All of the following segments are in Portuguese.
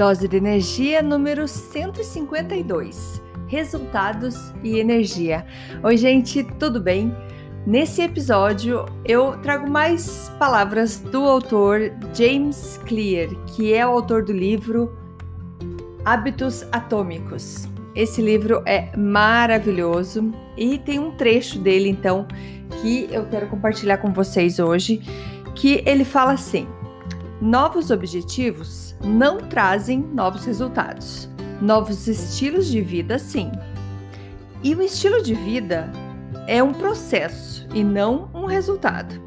Dose de energia número 152. Resultados e energia. Oi, gente, tudo bem? Nesse episódio eu trago mais palavras do autor James Clear, que é o autor do livro Hábitos Atômicos. Esse livro é maravilhoso e tem um trecho dele então que eu quero compartilhar com vocês hoje, que ele fala assim: Novos objetivos não trazem novos resultados. Novos estilos de vida, sim. E o estilo de vida é um processo e não um resultado.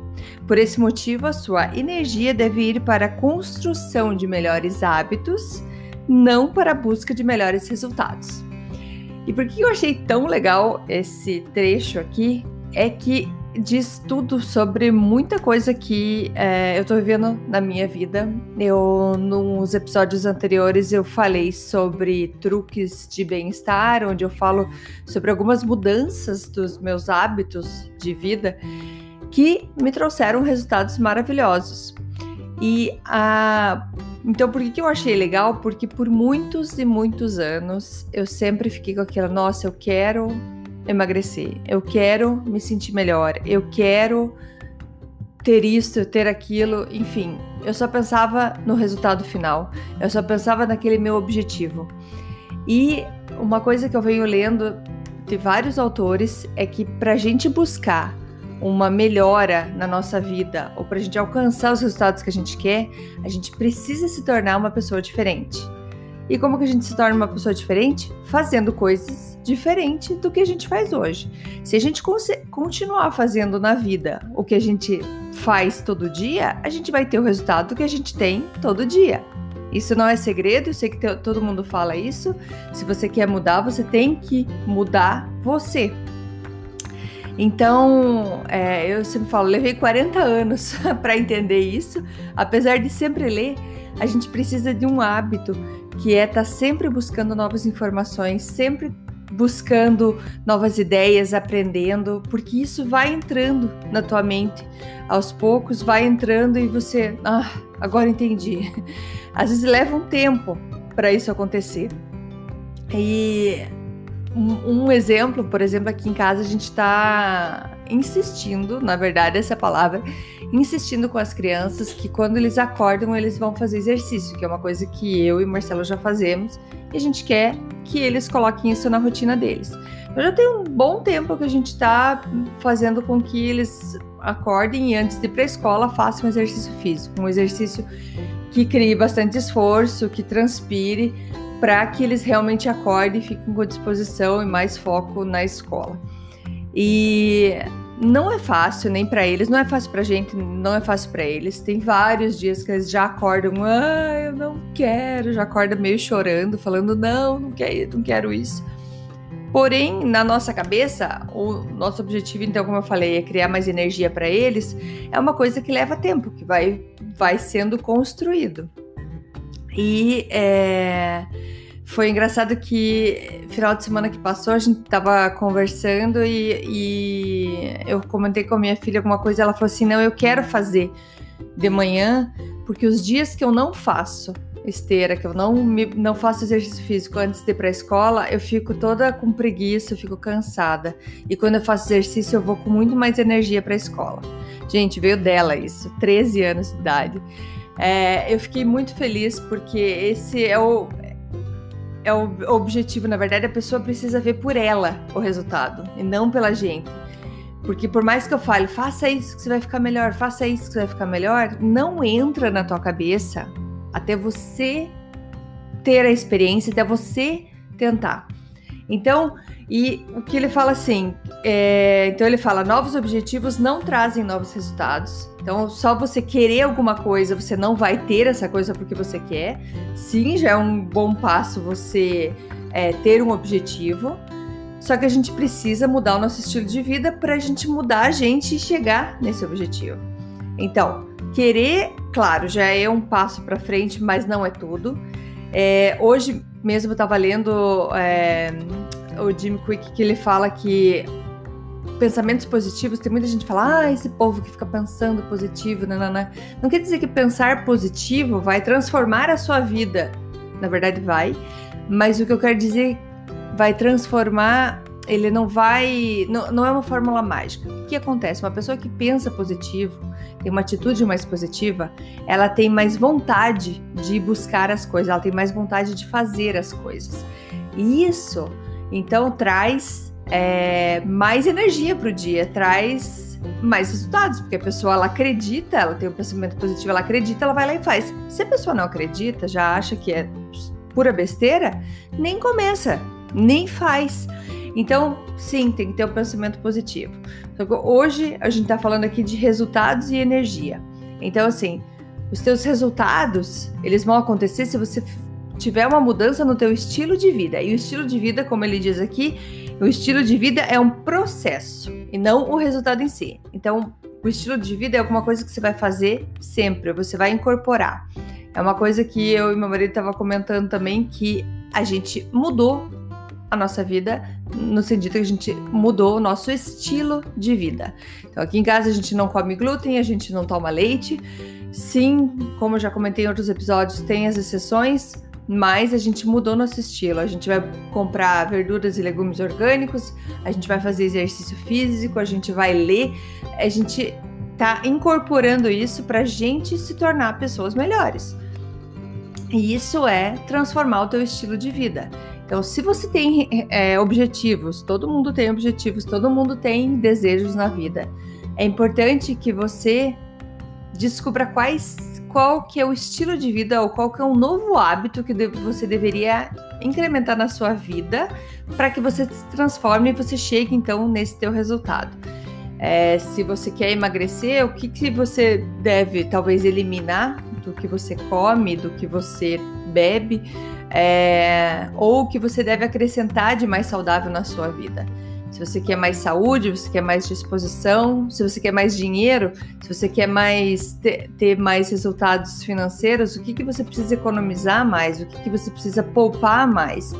Por esse motivo, a sua energia deve ir para a construção de melhores hábitos, não para a busca de melhores resultados. E por que eu achei tão legal esse trecho aqui? É que diz tudo sobre muita coisa que é, eu tô vivendo na minha vida. Eu, nos episódios anteriores, eu falei sobre truques de bem-estar, onde eu falo sobre algumas mudanças dos meus hábitos de vida que me trouxeram resultados maravilhosos. E a. Então, por que, que eu achei legal? Porque por muitos e muitos anos eu sempre fiquei com aquela, nossa, eu quero emagrecer, eu quero me sentir melhor, eu quero ter isso, ter aquilo, enfim, eu só pensava no resultado final, eu só pensava naquele meu objetivo. E uma coisa que eu venho lendo de vários autores é que para a gente buscar uma melhora na nossa vida ou para a gente alcançar os resultados que a gente quer, a gente precisa se tornar uma pessoa diferente. E como que a gente se torna uma pessoa diferente? Fazendo coisas diferentes do que a gente faz hoje. Se a gente continuar fazendo na vida o que a gente faz todo dia, a gente vai ter o resultado que a gente tem todo dia. Isso não é segredo, eu sei que todo mundo fala isso. Se você quer mudar, você tem que mudar você. Então, é, eu sempre falo, levei 40 anos para entender isso. Apesar de sempre ler, a gente precisa de um hábito que é estar tá sempre buscando novas informações, sempre buscando novas ideias, aprendendo, porque isso vai entrando na tua mente. Aos poucos vai entrando e você, ah, agora entendi. Às vezes leva um tempo para isso acontecer. E um, um, exemplo, por exemplo, aqui em casa a gente está insistindo, na verdade, essa palavra, insistindo com as crianças que quando eles acordam, eles vão fazer exercício, que é uma coisa que eu e Marcelo já fazemos, e a gente quer que eles coloquem isso na rotina deles. Eu já tenho um bom tempo que a gente está fazendo com que eles acordem e antes de ir para a escola façam um exercício físico, um exercício que crie bastante esforço, que transpire, para que eles realmente acordem e fiquem com disposição e mais foco na escola. E não é fácil nem para eles, não é fácil pra gente, não é fácil para eles. Tem vários dias que eles já acordam, ah, eu não quero, já acorda meio chorando, falando não, não quero, não quero isso. Porém, na nossa cabeça, o nosso objetivo, então, como eu falei, é criar mais energia para eles, é uma coisa que leva tempo, que vai, vai sendo construído. E é, foi engraçado que final de semana que passou a gente tava conversando e, e, eu comentei com a minha filha alguma coisa. Ela falou assim: Não, eu quero fazer de manhã, porque os dias que eu não faço esteira, que eu não, me, não faço exercício físico antes de ir para a escola, eu fico toda com preguiça, eu fico cansada. E quando eu faço exercício, eu vou com muito mais energia para a escola. Gente, veio dela isso, 13 anos de idade. É, eu fiquei muito feliz porque esse é o, é o objetivo, na verdade, a pessoa precisa ver por ela o resultado e não pela gente. Porque por mais que eu fale, faça isso que você vai ficar melhor, faça isso que você vai ficar melhor, não entra na tua cabeça até você ter a experiência, até você tentar. Então, e o que ele fala assim, é, então ele fala: novos objetivos não trazem novos resultados. Então, só você querer alguma coisa, você não vai ter essa coisa porque você quer. Sim, já é um bom passo você é, ter um objetivo. Só que a gente precisa mudar o nosso estilo de vida para a gente mudar a gente e chegar nesse objetivo. Então, querer, claro, já é um passo para frente, mas não é tudo. É, hoje mesmo eu estava lendo é, o Jim Quick que ele fala que pensamentos positivos, tem muita gente que fala, ah, esse povo que fica pensando positivo, nanana. Não quer dizer que pensar positivo vai transformar a sua vida. Na verdade, vai. Mas o que eu quero dizer vai transformar, ele não vai. Não, não é uma fórmula mágica. O que acontece? Uma pessoa que pensa positivo, tem uma atitude mais positiva, ela tem mais vontade de buscar as coisas, ela tem mais vontade de fazer as coisas. E isso, então, traz é, mais energia para o dia, traz mais resultados, porque a pessoa ela acredita, ela tem um pensamento positivo, ela acredita, ela vai lá e faz. Se a pessoa não acredita, já acha que é pura besteira, nem começa, nem faz. Então, sim, tem que ter um pensamento positivo. Hoje a gente está falando aqui de resultados e energia. Então, assim, os teus resultados, eles vão acontecer se você tiver uma mudança no teu estilo de vida. E o estilo de vida, como ele diz aqui, o estilo de vida é um processo e não o resultado em si. Então, o estilo de vida é alguma coisa que você vai fazer sempre, você vai incorporar. É uma coisa que eu e meu marido estavam comentando também que a gente mudou a nossa vida no sentido que a gente mudou o nosso estilo de vida. Então, aqui em casa a gente não come glúten, a gente não toma leite. Sim, como já comentei em outros episódios, tem as exceções, mas a gente mudou nosso estilo. A gente vai comprar verduras e legumes orgânicos, a gente vai fazer exercício físico, a gente vai ler, a gente tá incorporando isso para gente se tornar pessoas melhores. E isso é transformar o teu estilo de vida. Então, se você tem é, objetivos, todo mundo tem objetivos, todo mundo tem desejos na vida. É importante que você descubra quais qual que é o estilo de vida ou qual que é um novo hábito que você deveria incrementar na sua vida para que você se transforme e você chegue então nesse teu resultado. É, se você quer emagrecer, o que, que você deve talvez eliminar do que você come, do que você bebe, é, ou o que você deve acrescentar de mais saudável na sua vida se você quer mais saúde, você quer mais disposição, se você quer mais dinheiro, se você quer mais ter, ter mais resultados financeiros, o que, que você precisa economizar mais, o que, que você precisa poupar mais.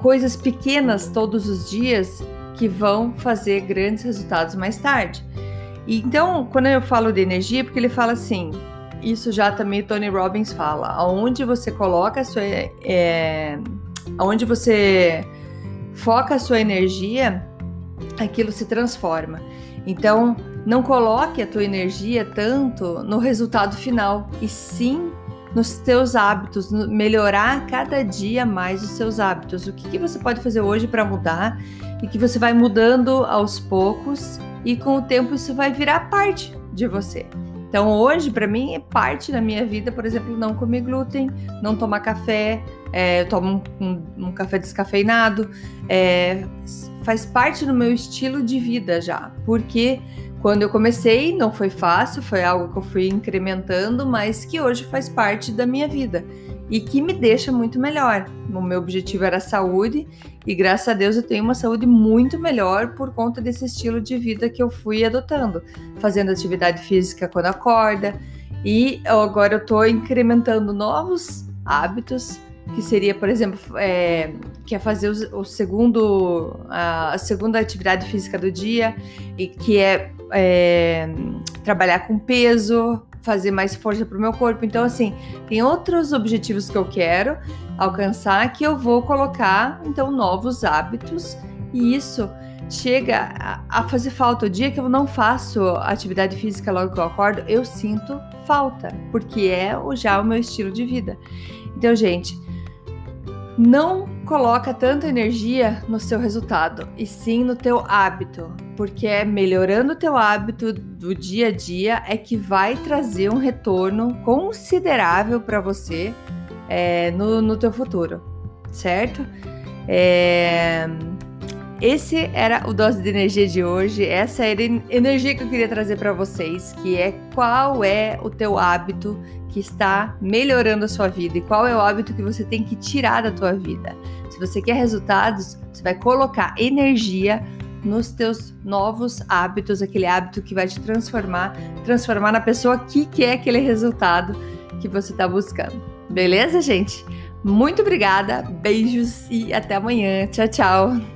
Coisas pequenas todos os dias que vão fazer grandes resultados mais tarde. E então, quando eu falo de energia, porque ele fala assim, isso já também Tony Robbins fala, aonde você coloca a sua. É, aonde você foca a sua energia, aquilo se transforma. Então, não coloque a tua energia tanto no resultado final, e sim nos teus hábitos, melhorar cada dia mais os seus hábitos. O que, que você pode fazer hoje para mudar e que você vai mudando aos poucos e com o tempo isso vai virar parte de você. Então hoje, para mim, é parte da minha vida, por exemplo, não comer glúten, não tomar café, é, eu tomo um, um, um café descafeinado, é, faz parte do meu estilo de vida já, porque quando eu comecei não foi fácil, foi algo que eu fui incrementando, mas que hoje faz parte da minha vida e que me deixa muito melhor. O meu objetivo era saúde e graças a Deus eu tenho uma saúde muito melhor por conta desse estilo de vida que eu fui adotando, fazendo atividade física quando acorda e agora eu estou incrementando novos hábitos que seria, por exemplo, é, que é fazer o, segundo a, segunda atividade física do dia e que é, é trabalhar com peso, fazer mais força para o meu corpo. Então, assim, tem outros objetivos que eu quero alcançar que eu vou colocar, então, novos hábitos e isso chega a, fazer falta. O dia que eu não faço atividade física logo que eu acordo, eu sinto falta, porque é já o meu estilo de vida. Então, gente, não coloca tanta energia no seu resultado, e sim no teu hábito, porque é melhorando o teu hábito do dia a dia é que vai trazer um retorno considerável para você é, no, no teu futuro, certo? É... esse era o dose de energia de hoje. Essa era a energia que eu queria trazer para vocês, que é qual é o teu hábito que está melhorando a sua vida e qual é o hábito que você tem que tirar da tua vida. Se você quer resultados, você vai colocar energia nos teus novos hábitos, aquele hábito que vai te transformar, transformar na pessoa que quer aquele resultado que você está buscando. Beleza, gente? Muito obrigada, beijos e até amanhã. Tchau, tchau.